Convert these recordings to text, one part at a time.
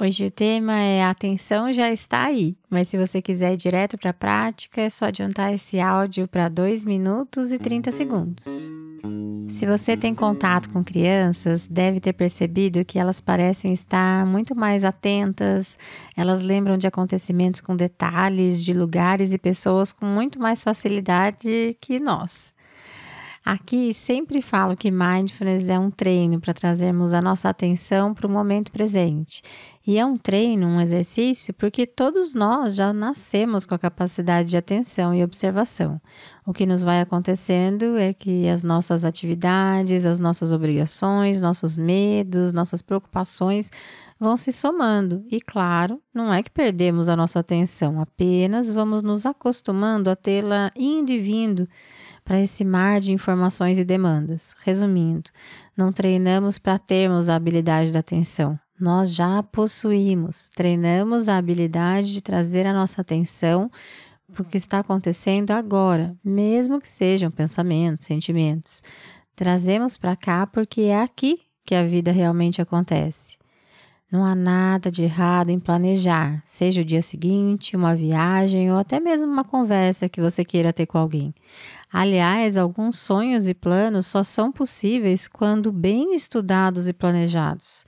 Hoje o tema é a atenção já está aí, mas se você quiser ir direto para a prática, é só adiantar esse áudio para 2 minutos e 30 segundos. Se você tem contato com crianças, deve ter percebido que elas parecem estar muito mais atentas, elas lembram de acontecimentos com detalhes, de lugares e pessoas com muito mais facilidade que nós. Aqui sempre falo que mindfulness é um treino para trazermos a nossa atenção para o momento presente. E é um treino, um exercício, porque todos nós já nascemos com a capacidade de atenção e observação. O que nos vai acontecendo é que as nossas atividades, as nossas obrigações, nossos medos, nossas preocupações vão se somando. E claro, não é que perdemos a nossa atenção, apenas vamos nos acostumando a tê-la indo e vindo para esse mar de informações e demandas. Resumindo, não treinamos para termos a habilidade da atenção. Nós já possuímos, treinamos a habilidade de trazer a nossa atenção para o que está acontecendo agora, mesmo que sejam pensamentos, sentimentos. Trazemos para cá porque é aqui que a vida realmente acontece. Não há nada de errado em planejar, seja o dia seguinte, uma viagem ou até mesmo uma conversa que você queira ter com alguém. Aliás, alguns sonhos e planos só são possíveis quando bem estudados e planejados.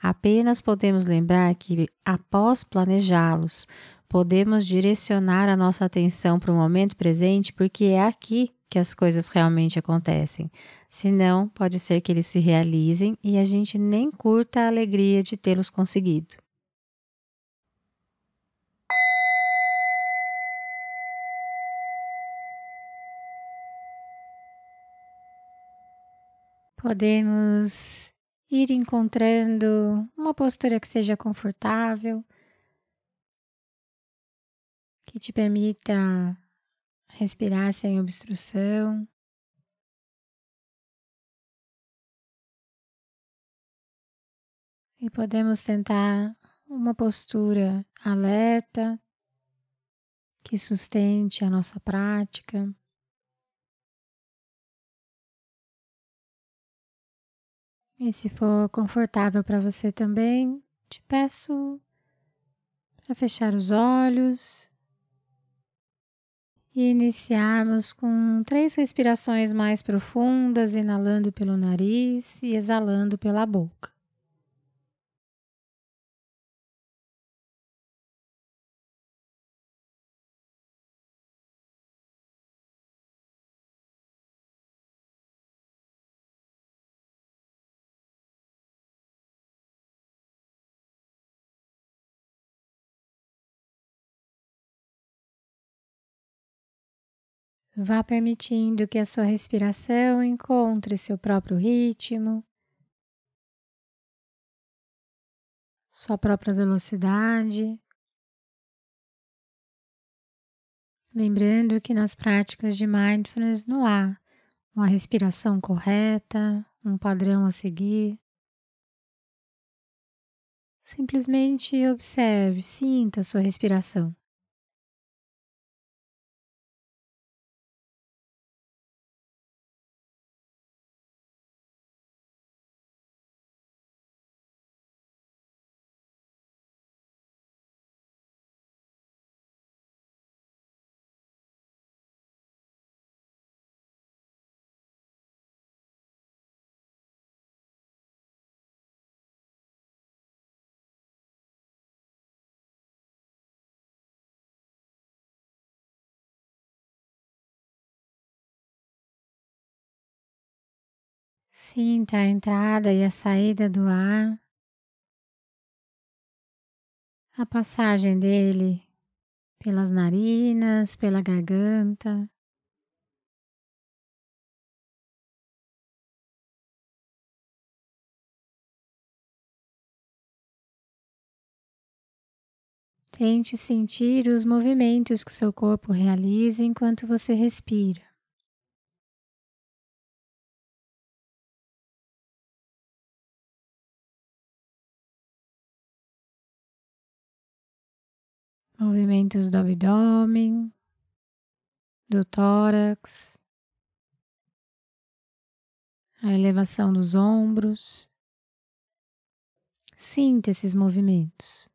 Apenas podemos lembrar que, após planejá-los, podemos direcionar a nossa atenção para o momento presente, porque é aqui que as coisas realmente acontecem. Senão, pode ser que eles se realizem e a gente nem curta a alegria de tê-los conseguido. Podemos ir encontrando uma postura que seja confortável, que te permita respirar sem obstrução. E podemos tentar uma postura alerta que sustente a nossa prática. E se for confortável para você também, te peço para fechar os olhos e iniciarmos com três respirações mais profundas, inalando pelo nariz e exalando pela boca. Vá permitindo que a sua respiração encontre seu próprio ritmo, sua própria velocidade. Lembrando que nas práticas de mindfulness não há uma respiração correta, um padrão a seguir. Simplesmente observe, sinta a sua respiração. Sinta a entrada e a saída do ar, a passagem dele pelas narinas, pela garganta. Tente sentir os movimentos que o seu corpo realiza enquanto você respira. Movimentos do abdômen, do tórax, a elevação dos ombros. Sinta esses movimentos.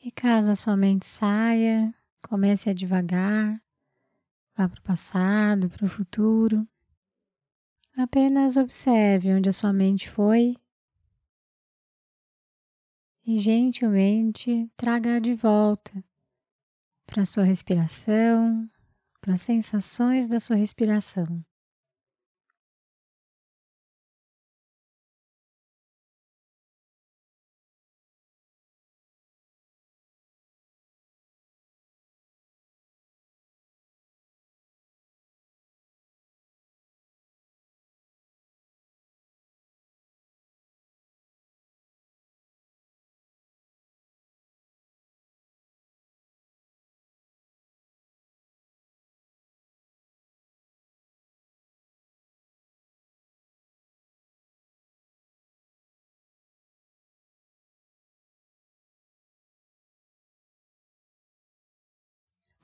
E caso a sua mente saia, comece a devagar, vá para o passado, para o futuro. Apenas observe onde a sua mente foi e gentilmente traga de volta para a sua respiração, para as sensações da sua respiração.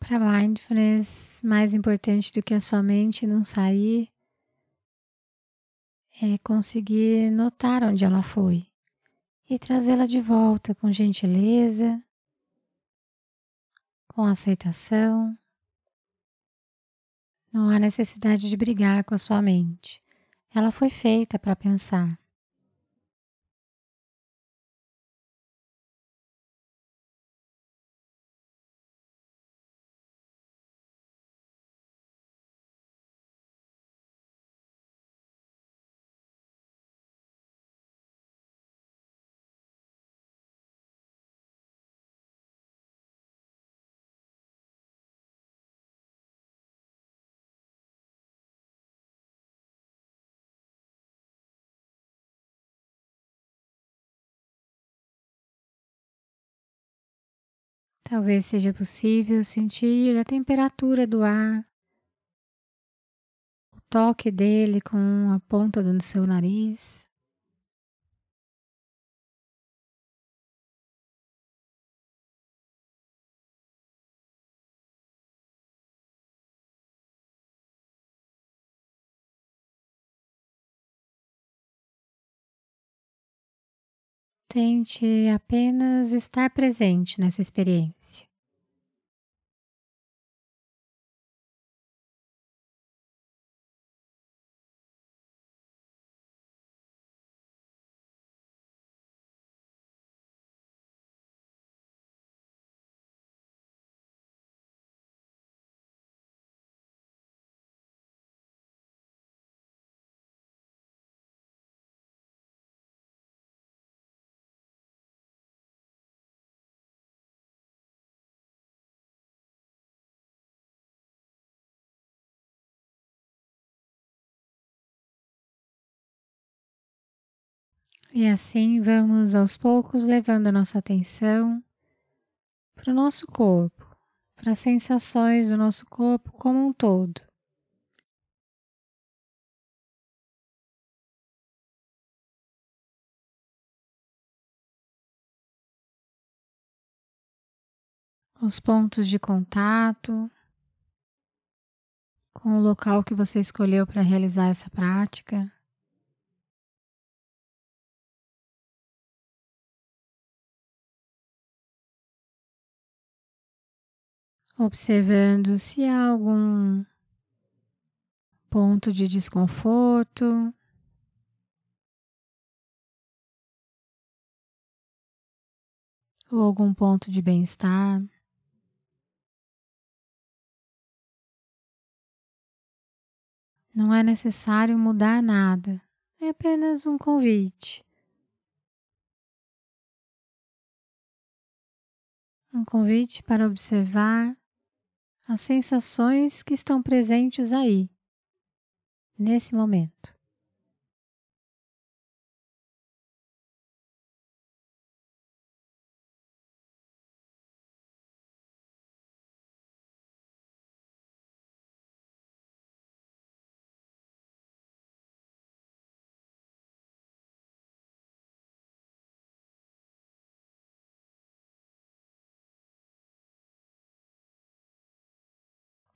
Para mindfulness, mais importante do que a sua mente não sair é conseguir notar onde ela foi e trazê-la de volta com gentileza, com aceitação. Não há necessidade de brigar com a sua mente. Ela foi feita para pensar. Talvez seja possível sentir a temperatura do ar, o toque dele com a ponta do seu nariz. Tente apenas estar presente nessa experiência. E assim vamos aos poucos levando a nossa atenção para o nosso corpo, para as sensações do nosso corpo como um todo. Os pontos de contato com o local que você escolheu para realizar essa prática. Observando se há algum ponto de desconforto. Ou algum ponto de bem-estar. Não é necessário mudar nada, é apenas um convite. Um convite para observar as sensações que estão presentes aí, nesse momento.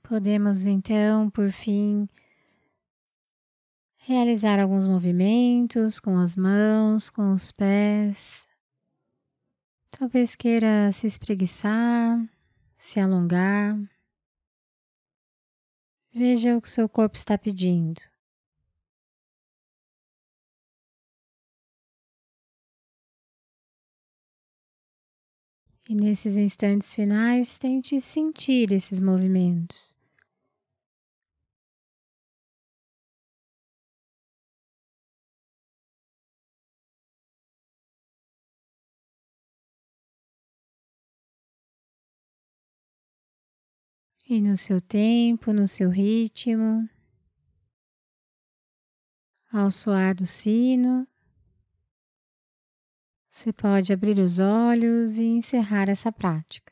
Podemos então, por fim, realizar alguns movimentos com as mãos, com os pés. Talvez queira se espreguiçar, se alongar. Veja o que seu corpo está pedindo. E nesses instantes finais, tente sentir esses movimentos. E no seu tempo, no seu ritmo, ao soar do sino, você pode abrir os olhos e encerrar essa prática.